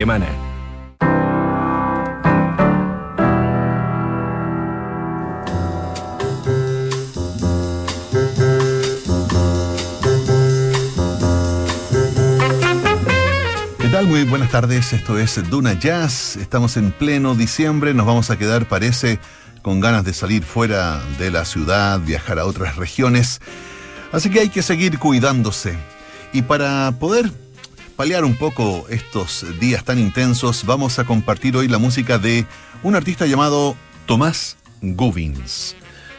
semana. ¿Qué tal? Muy buenas tardes, esto es Duna Jazz, estamos en pleno diciembre, nos vamos a quedar, parece, con ganas de salir fuera de la ciudad, viajar a otras regiones, así que hay que seguir cuidándose. Y para poder paliar un poco estos días tan intensos, vamos a compartir hoy la música de un artista llamado Tomás Gubins,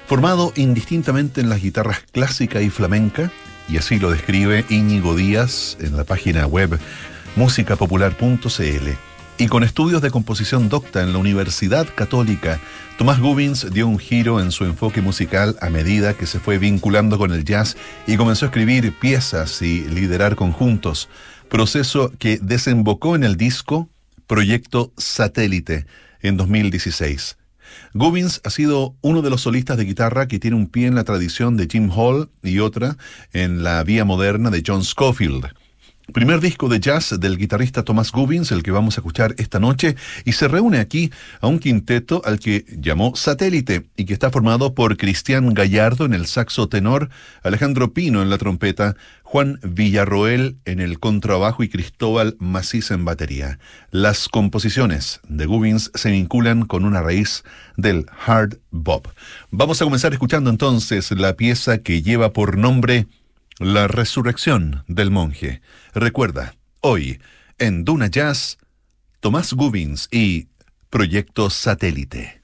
formado indistintamente en las guitarras clásica y flamenca, y así lo describe Íñigo Díaz en la página web musicapopular.cl. Y con estudios de composición docta en la Universidad Católica, Tomás Gubins dio un giro en su enfoque musical a medida que se fue vinculando con el jazz y comenzó a escribir piezas y liderar conjuntos, proceso que desembocó en el disco Proyecto Satélite en 2016. Gubins ha sido uno de los solistas de guitarra que tiene un pie en la tradición de Jim Hall y otra en la vía moderna de John Scofield. Primer disco de jazz del guitarrista Thomas Gubins, el que vamos a escuchar esta noche, y se reúne aquí a un quinteto al que llamó Satélite y que está formado por Cristian Gallardo en el saxo tenor, Alejandro Pino en la trompeta, Juan Villarroel en el contrabajo y Cristóbal Macís en batería. Las composiciones de Gubins se vinculan con una raíz del hard bop. Vamos a comenzar escuchando entonces la pieza que lleva por nombre la resurrección del monje. Recuerda, hoy, en Duna Jazz, Tomás Gubins y Proyecto Satélite.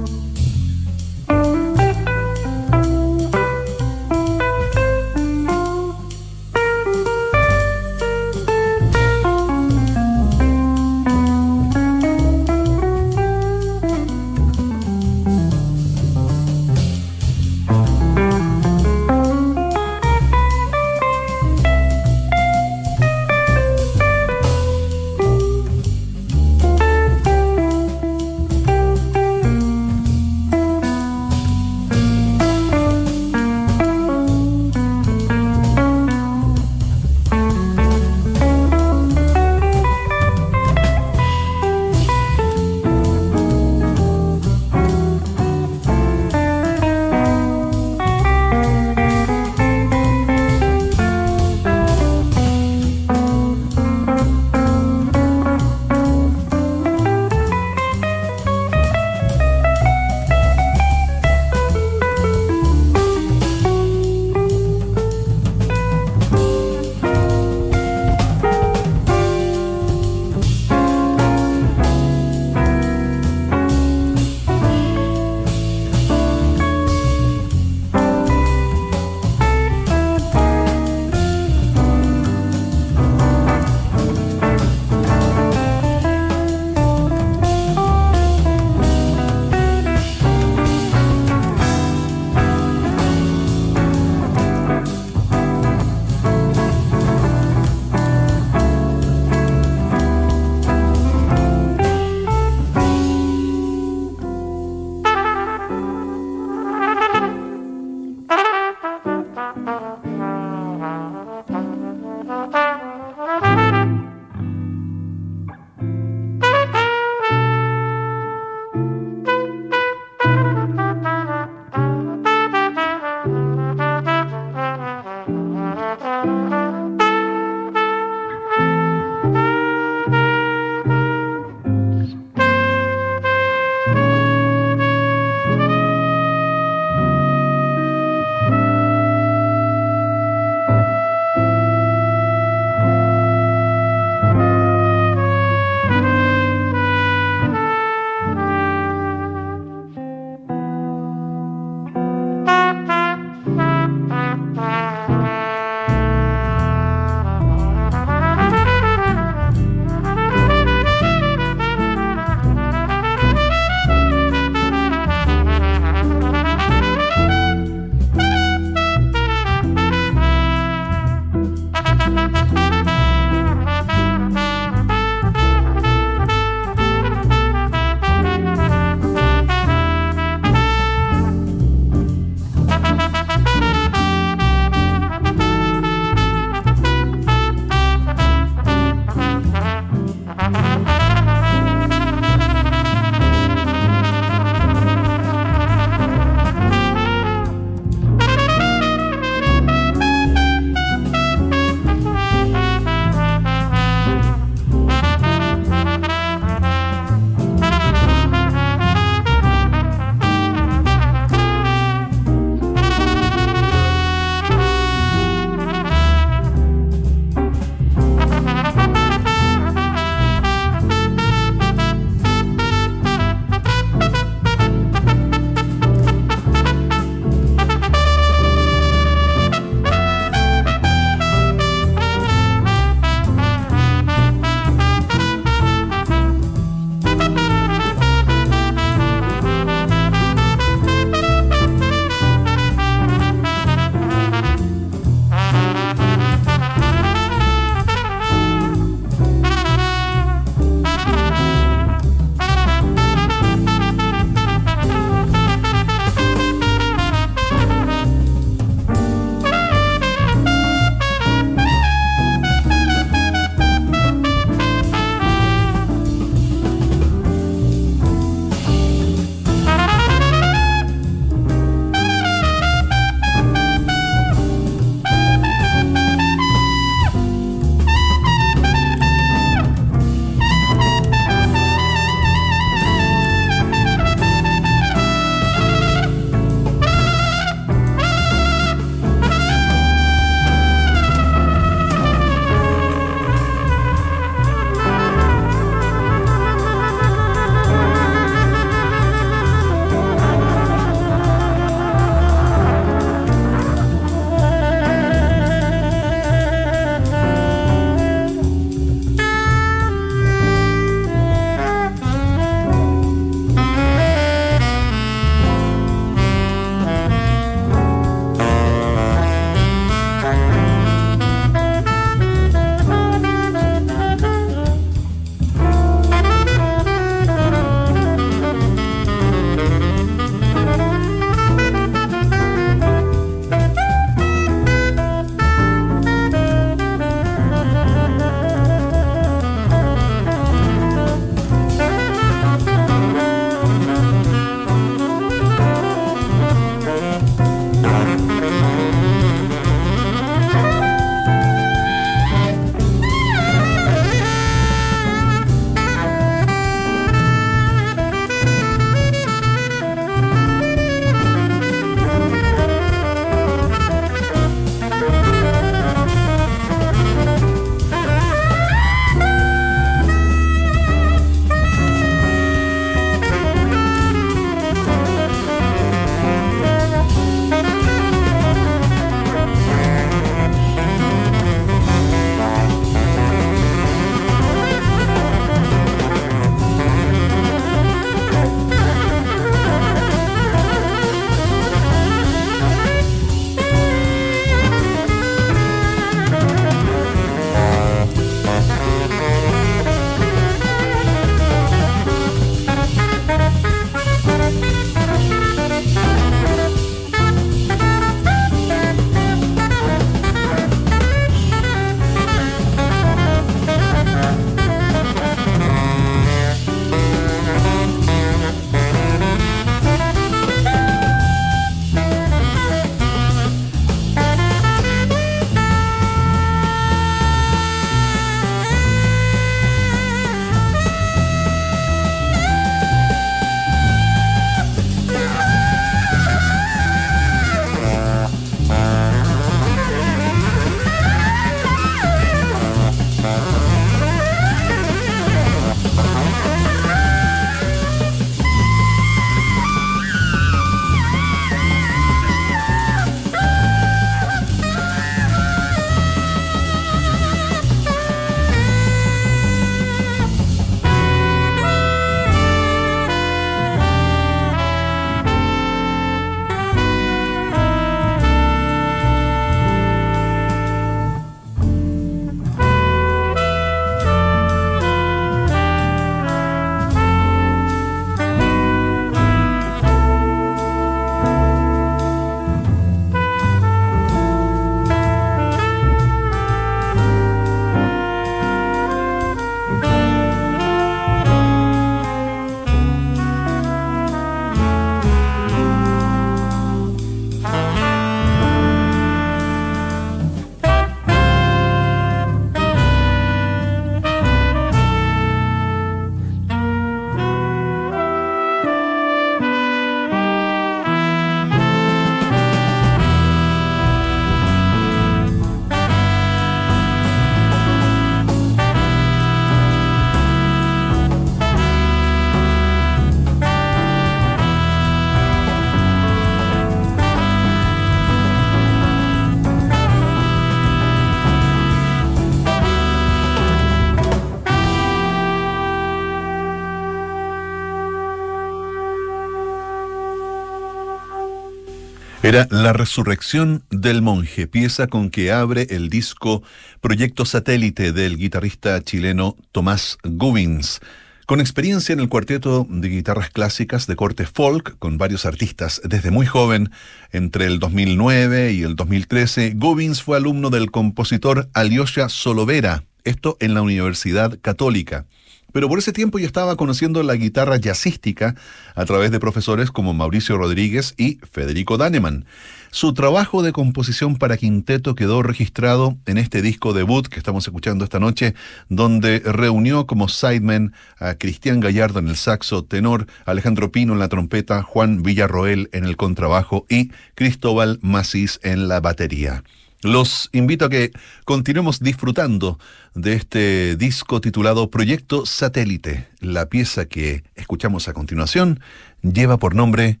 La Resurrección del Monje, pieza con que abre el disco Proyecto Satélite del guitarrista chileno Tomás Gubins. Con experiencia en el cuarteto de guitarras clásicas de corte folk, con varios artistas desde muy joven, entre el 2009 y el 2013, Gubins fue alumno del compositor Alyosha Solovera, esto en la Universidad Católica pero por ese tiempo ya estaba conociendo la guitarra jazzística a través de profesores como Mauricio Rodríguez y Federico Daneman. Su trabajo de composición para quinteto quedó registrado en este disco debut que estamos escuchando esta noche, donde reunió como sidemen a Cristian Gallardo en el saxo tenor, Alejandro Pino en la trompeta, Juan Villarroel en el contrabajo y Cristóbal Macís en la batería. Los invito a que continuemos disfrutando de este disco titulado Proyecto Satélite. La pieza que escuchamos a continuación lleva por nombre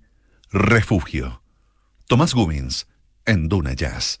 Refugio. Tomás Gubins en Duna Jazz.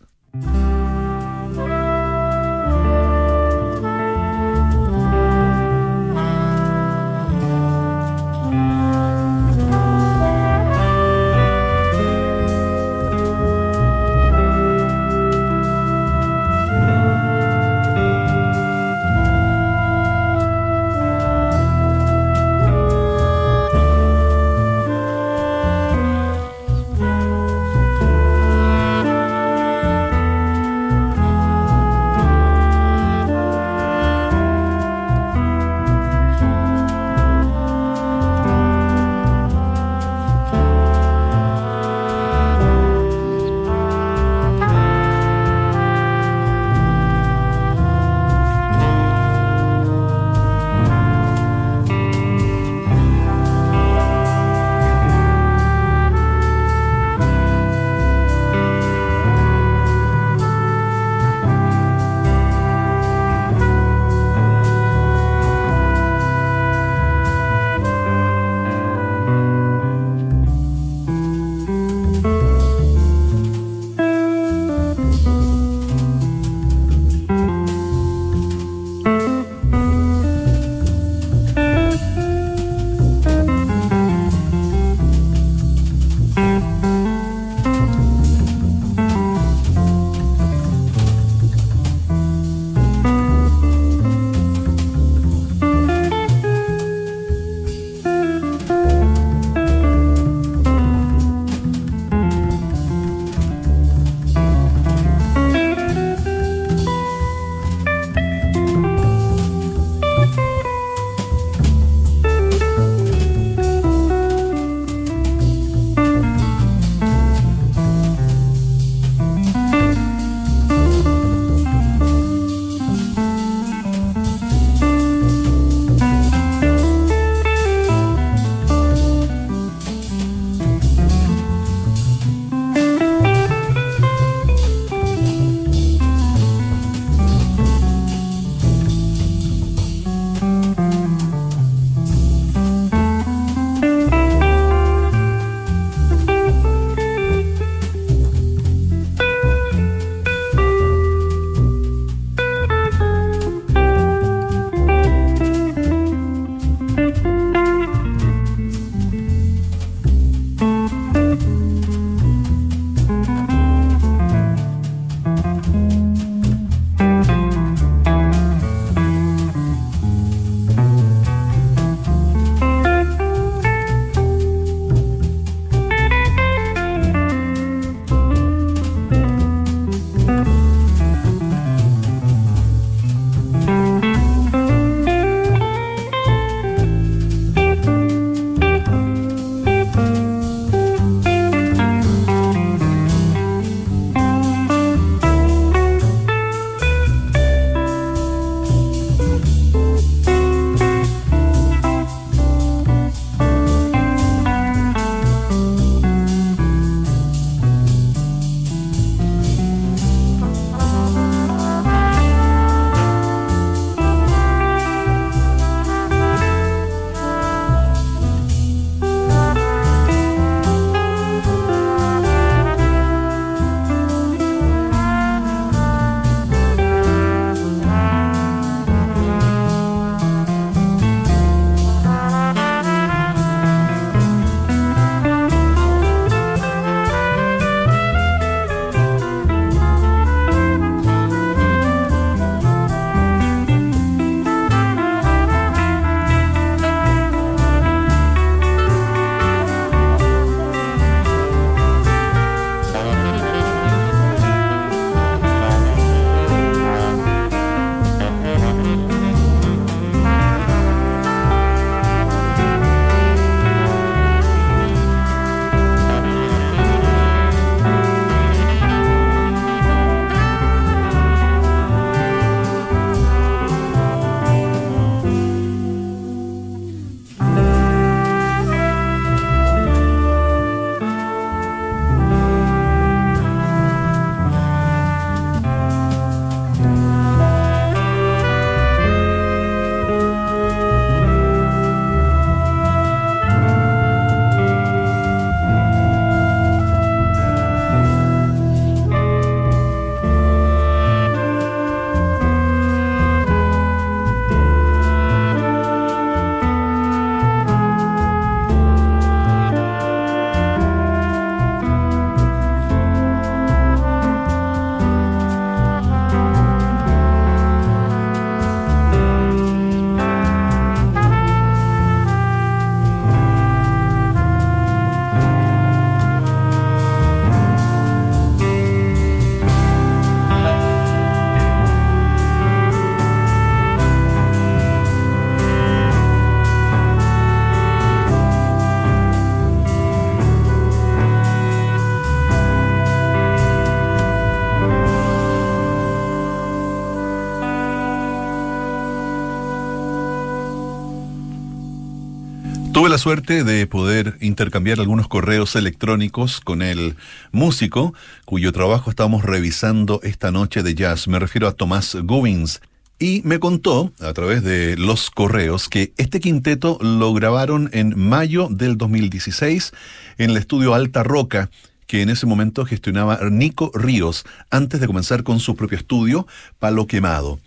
Suerte de poder intercambiar algunos correos electrónicos con el músico cuyo trabajo estamos revisando esta noche de jazz. Me refiero a Tomás Gubbins. Y me contó, a través de los correos, que este quinteto lo grabaron en mayo del 2016 en el estudio Alta Roca, que en ese momento gestionaba Nico Ríos, antes de comenzar con su propio estudio, Palo Quemado.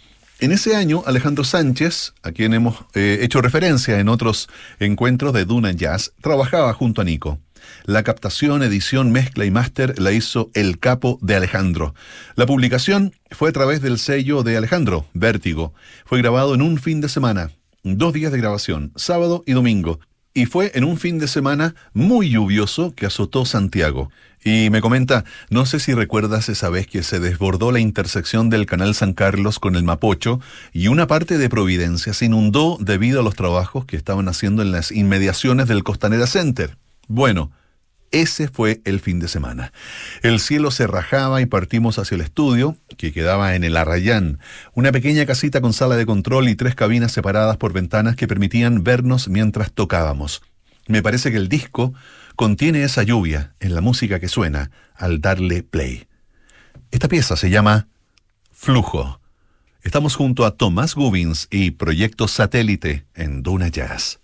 En ese año, Alejandro Sánchez, a quien hemos eh, hecho referencia en otros encuentros de Duna Jazz, trabajaba junto a Nico. La captación, edición, mezcla y máster la hizo el capo de Alejandro. La publicación fue a través del sello de Alejandro, Vértigo. Fue grabado en un fin de semana, dos días de grabación, sábado y domingo. Y fue en un fin de semana muy lluvioso que azotó Santiago. Y me comenta, no sé si recuerdas esa vez que se desbordó la intersección del canal San Carlos con el Mapocho y una parte de Providencia se inundó debido a los trabajos que estaban haciendo en las inmediaciones del Costanera Center. Bueno, ese fue el fin de semana. El cielo se rajaba y partimos hacia el estudio, que quedaba en el Arrayán, una pequeña casita con sala de control y tres cabinas separadas por ventanas que permitían vernos mientras tocábamos. Me parece que el disco contiene esa lluvia en la música que suena al darle play. Esta pieza se llama Flujo. Estamos junto a Tomás Gubins y Proyecto Satélite en Duna Jazz.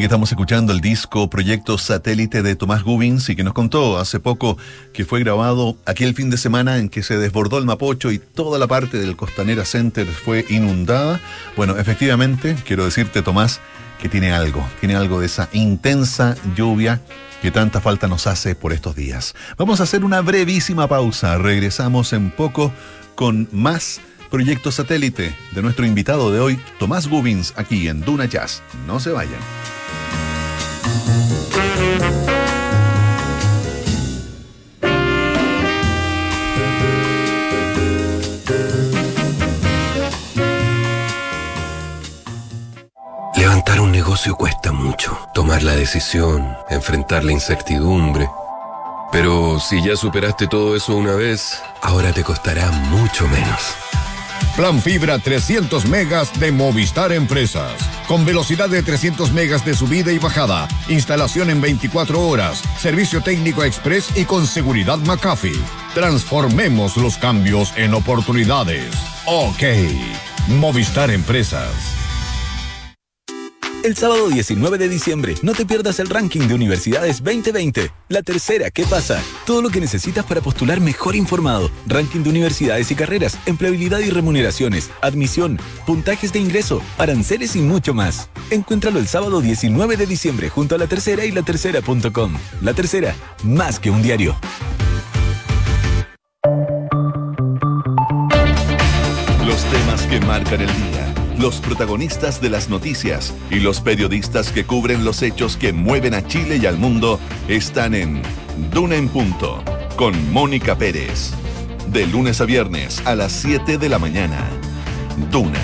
Ahora que estamos escuchando el disco Proyecto Satélite de Tomás Gubins y que nos contó hace poco que fue grabado aquel fin de semana en que se desbordó el Mapocho y toda la parte del Costanera Center fue inundada, bueno, efectivamente, quiero decirte Tomás, que tiene algo, tiene algo de esa intensa lluvia que tanta falta nos hace por estos días. Vamos a hacer una brevísima pausa, regresamos en poco con más Proyecto Satélite de nuestro invitado de hoy, Tomás Gubins, aquí en Duna Jazz. No se vayan. Levantar un negocio cuesta mucho. Tomar la decisión, enfrentar la incertidumbre. Pero si ya superaste todo eso una vez, ahora te costará mucho menos. Plan Fibra 300 megas de Movistar Empresas. Con velocidad de 300 megas de subida y bajada. Instalación en 24 horas. Servicio técnico express y con seguridad McAfee. Transformemos los cambios en oportunidades. Ok. Movistar Empresas. El sábado 19 de diciembre, no te pierdas el ranking de Universidades 2020. La tercera, ¿qué pasa? Todo lo que necesitas para postular mejor informado. Ranking de universidades y carreras, empleabilidad y remuneraciones, admisión, puntajes de ingreso, aranceles y mucho más. Encuéntralo el sábado 19 de diciembre junto a La Tercera y latercera.com. La Tercera, más que un diario. Los temas que marcan el día los protagonistas de las noticias y los periodistas que cubren los hechos que mueven a Chile y al mundo están en Duna en Punto con Mónica Pérez. De lunes a viernes a las 7 de la mañana. Duna.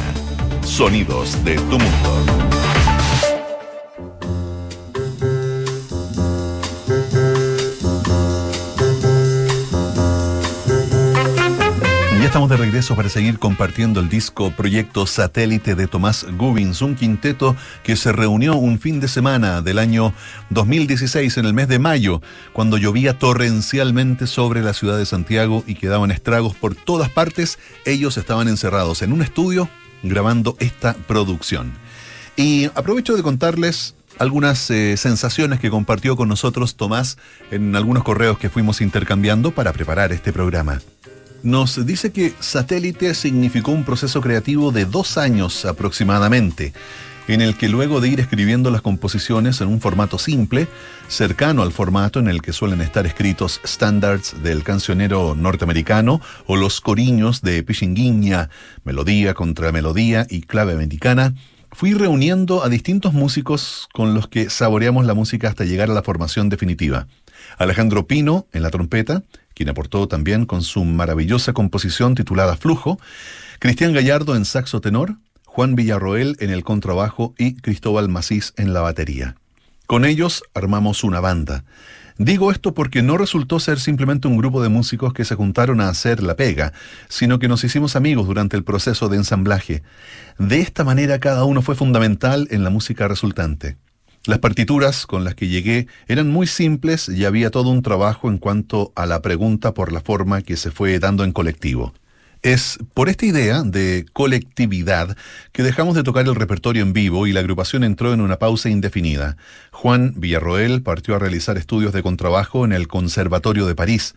Sonidos de tu mundo. Estamos de regreso para seguir compartiendo el disco Proyecto Satélite de Tomás Gubins, un quinteto que se reunió un fin de semana del año 2016 en el mes de mayo, cuando llovía torrencialmente sobre la ciudad de Santiago y quedaban estragos por todas partes. Ellos estaban encerrados en un estudio grabando esta producción. Y aprovecho de contarles algunas eh, sensaciones que compartió con nosotros Tomás en algunos correos que fuimos intercambiando para preparar este programa nos dice que Satélite significó un proceso creativo de dos años aproximadamente, en el que luego de ir escribiendo las composiciones en un formato simple, cercano al formato en el que suelen estar escritos standards del cancionero norteamericano o los coriños de Pichinguinha, melodía contra melodía y clave americana, fui reuniendo a distintos músicos con los que saboreamos la música hasta llegar a la formación definitiva. Alejandro Pino en la trompeta, quien aportó también con su maravillosa composición titulada Flujo, Cristian Gallardo en saxo tenor, Juan Villarroel en el contrabajo y Cristóbal Macís en la batería. Con ellos armamos una banda. Digo esto porque no resultó ser simplemente un grupo de músicos que se juntaron a hacer la pega, sino que nos hicimos amigos durante el proceso de ensamblaje. De esta manera cada uno fue fundamental en la música resultante. Las partituras con las que llegué eran muy simples y había todo un trabajo en cuanto a la pregunta por la forma que se fue dando en colectivo. Es por esta idea de colectividad que dejamos de tocar el repertorio en vivo y la agrupación entró en una pausa indefinida. Juan Villarroel partió a realizar estudios de contrabajo en el Conservatorio de París.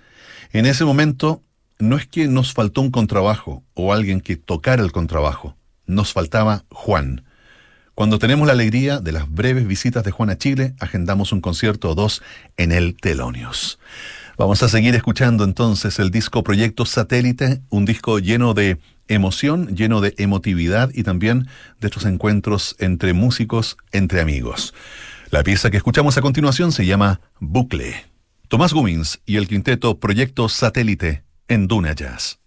En ese momento no es que nos faltó un contrabajo o alguien que tocara el contrabajo, nos faltaba Juan. Cuando tenemos la alegría de las breves visitas de Juan a Chile, agendamos un concierto o dos en el Telonios. Vamos a seguir escuchando entonces el disco Proyecto Satélite, un disco lleno de emoción, lleno de emotividad y también de estos encuentros entre músicos, entre amigos. La pieza que escuchamos a continuación se llama Bucle. Tomás Gumins y el quinteto Proyecto Satélite en Duna Jazz.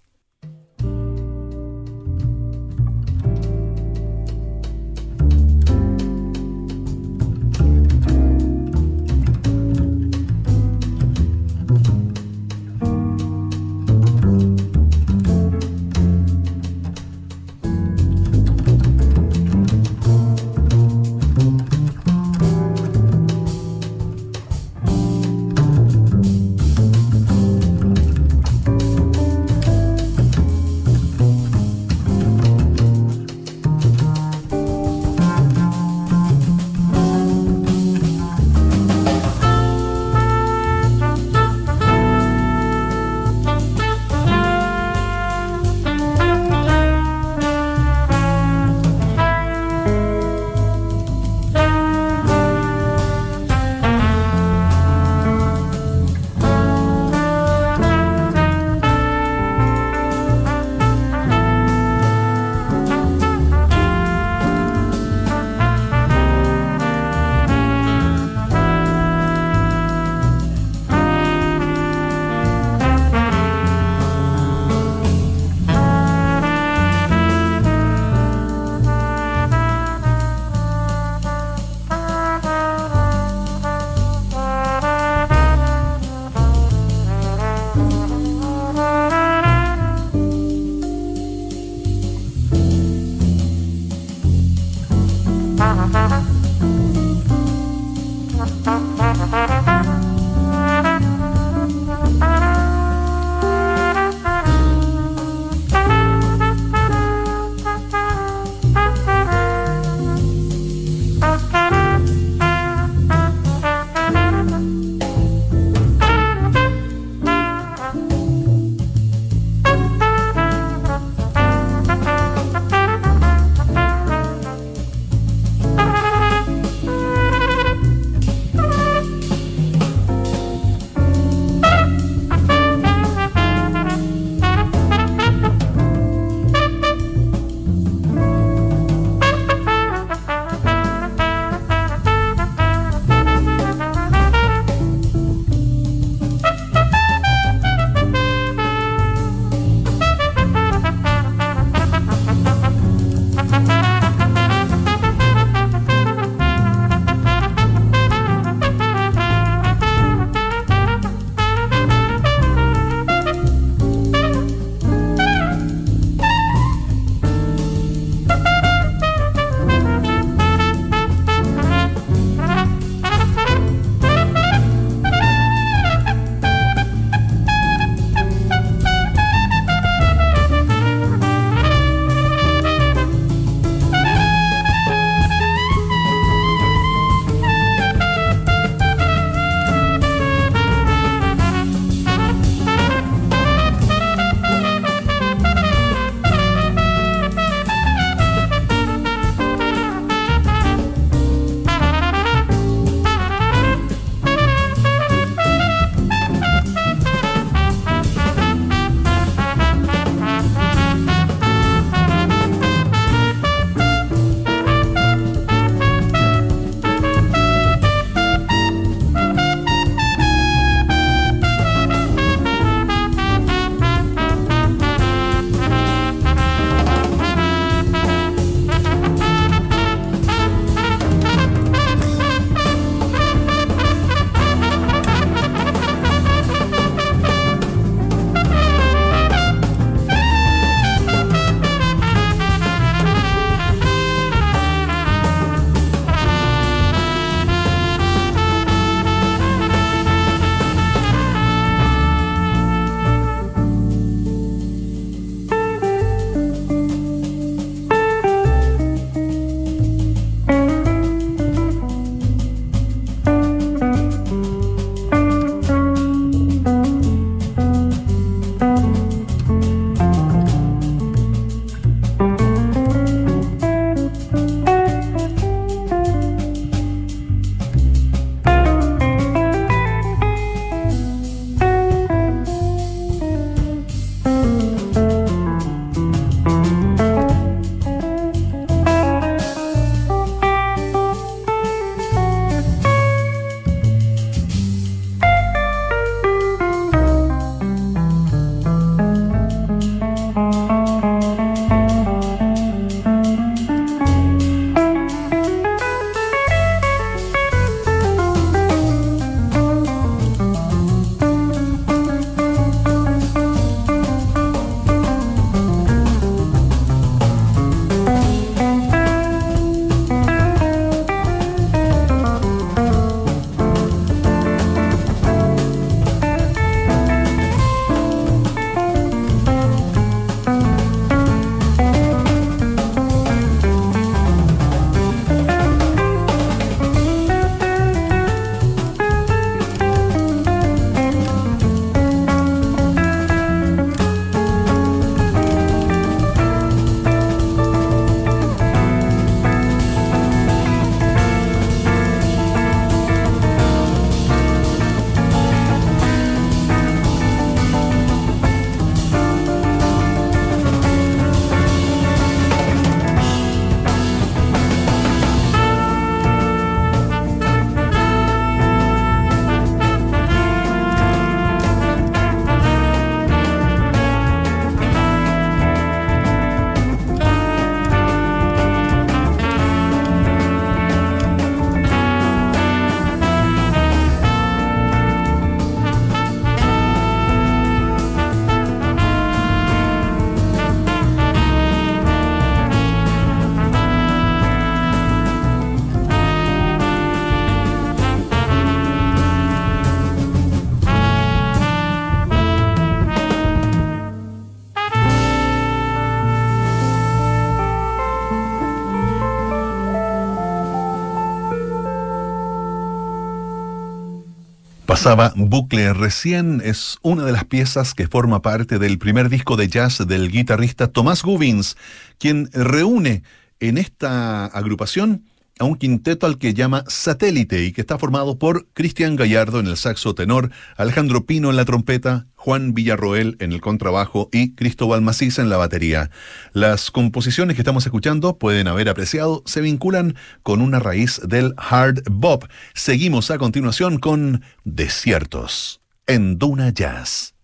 Pasaba Bucle. Recién es una de las piezas que forma parte del primer disco de jazz del guitarrista Tomás Gubins, quien reúne en esta agrupación a un quinteto al que llama Satélite y que está formado por Cristian Gallardo en el saxo tenor, Alejandro Pino en la trompeta, Juan Villarroel en el contrabajo y Cristóbal Macís en la batería. Las composiciones que estamos escuchando pueden haber apreciado se vinculan con una raíz del hard bop. Seguimos a continuación con Desiertos en Duna Jazz.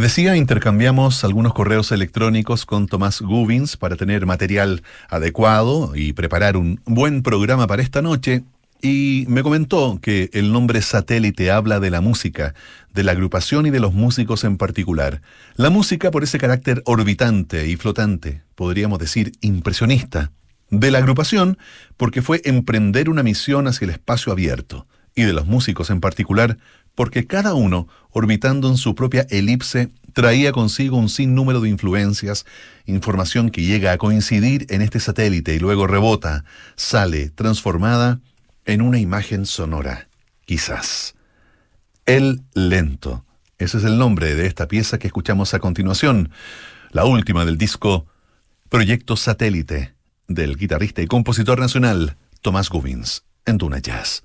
Decía, intercambiamos algunos correos electrónicos con Tomás Gubins para tener material adecuado y preparar un buen programa para esta noche. Y me comentó que el nombre satélite habla de la música, de la agrupación y de los músicos en particular. La música por ese carácter orbitante y flotante, podríamos decir impresionista. De la agrupación porque fue emprender una misión hacia el espacio abierto. Y de los músicos en particular porque cada uno, orbitando en su propia elipse, traía consigo un sinnúmero de influencias, información que llega a coincidir en este satélite y luego rebota, sale transformada en una imagen sonora, quizás. El lento. Ese es el nombre de esta pieza que escuchamos a continuación, la última del disco Proyecto Satélite, del guitarrista y compositor nacional Tomás Gubins, en Duna Jazz.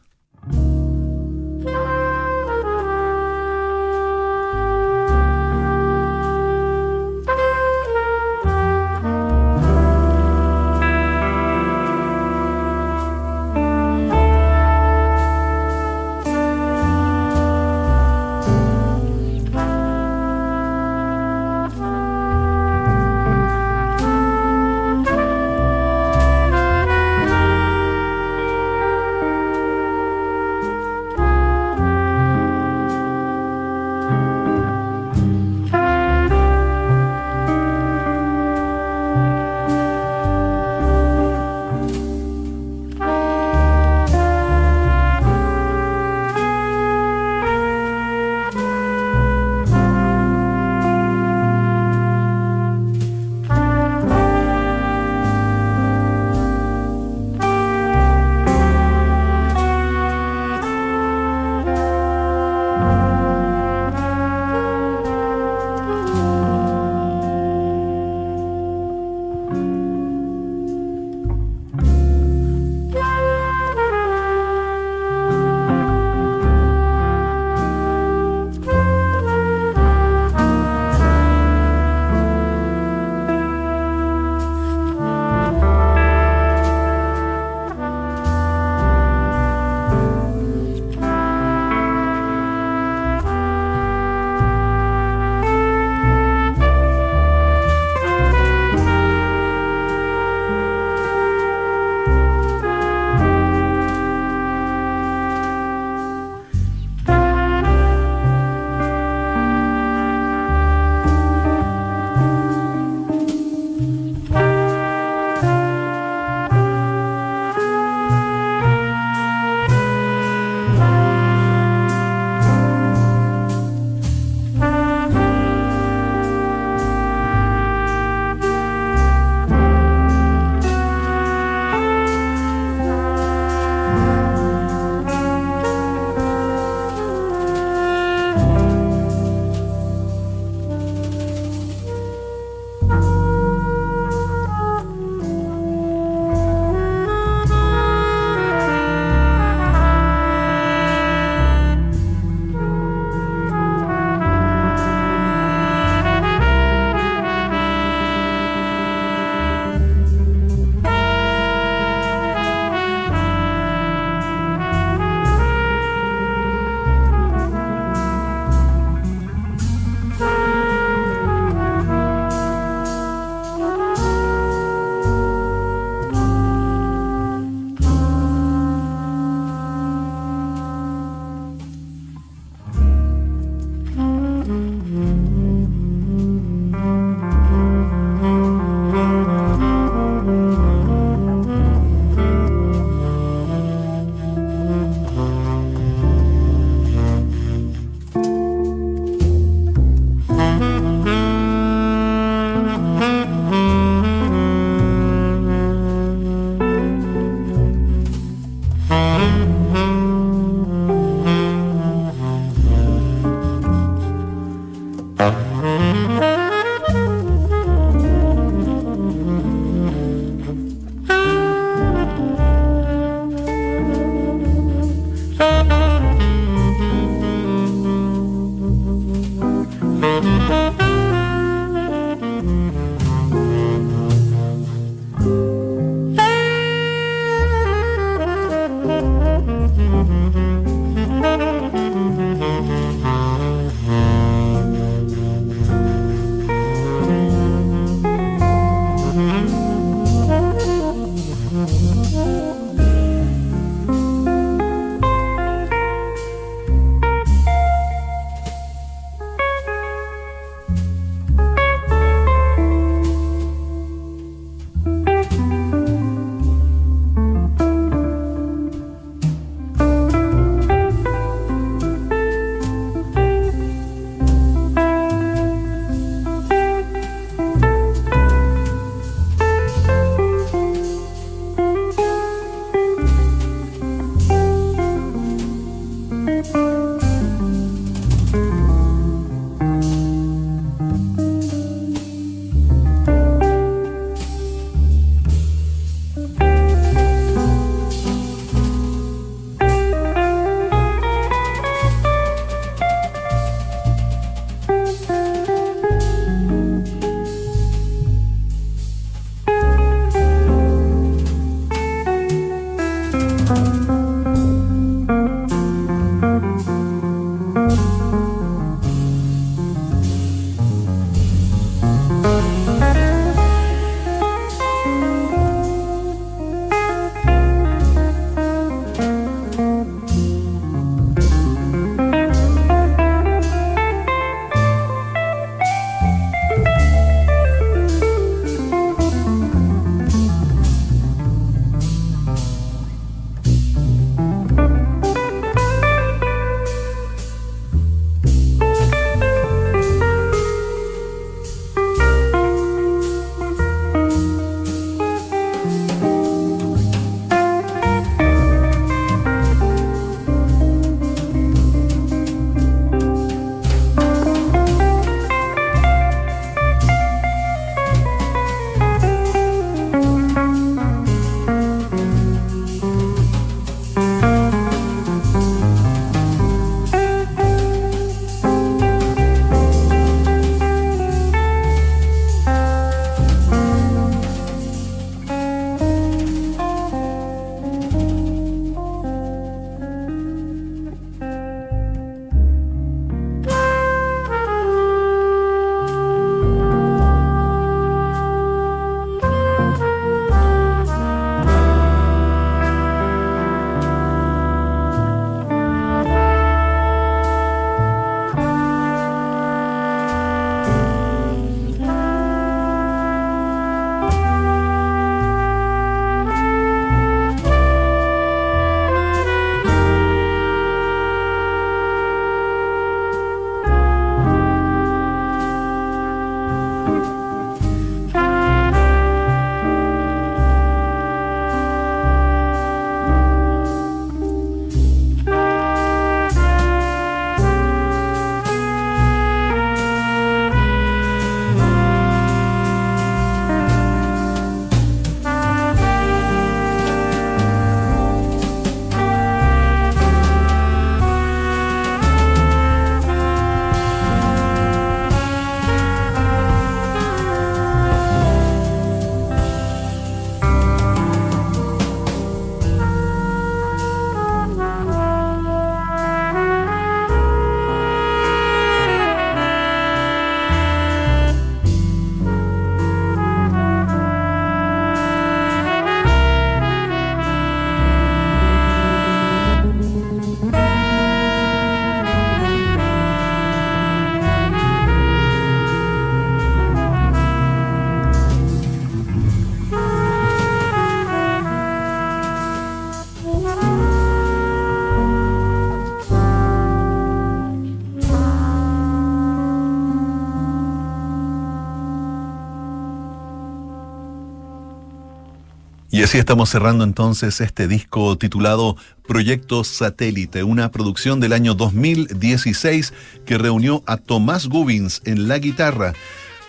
Estamos cerrando entonces este disco titulado Proyecto Satélite, una producción del año 2016 que reunió a Tomás Gubins en la guitarra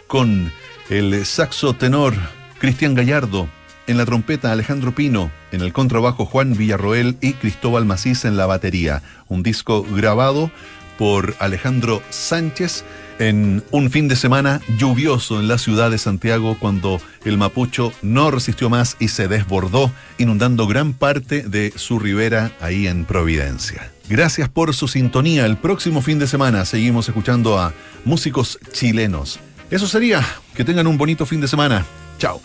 con el saxo tenor Cristian Gallardo, en la trompeta Alejandro Pino, en el contrabajo Juan Villarroel y Cristóbal Macís en la batería. Un disco grabado por Alejandro Sánchez en un fin de semana lluvioso en la ciudad de Santiago cuando el Mapucho no resistió más y se desbordó, inundando gran parte de su ribera ahí en Providencia. Gracias por su sintonía. El próximo fin de semana seguimos escuchando a músicos chilenos. Eso sería. Que tengan un bonito fin de semana. Chao.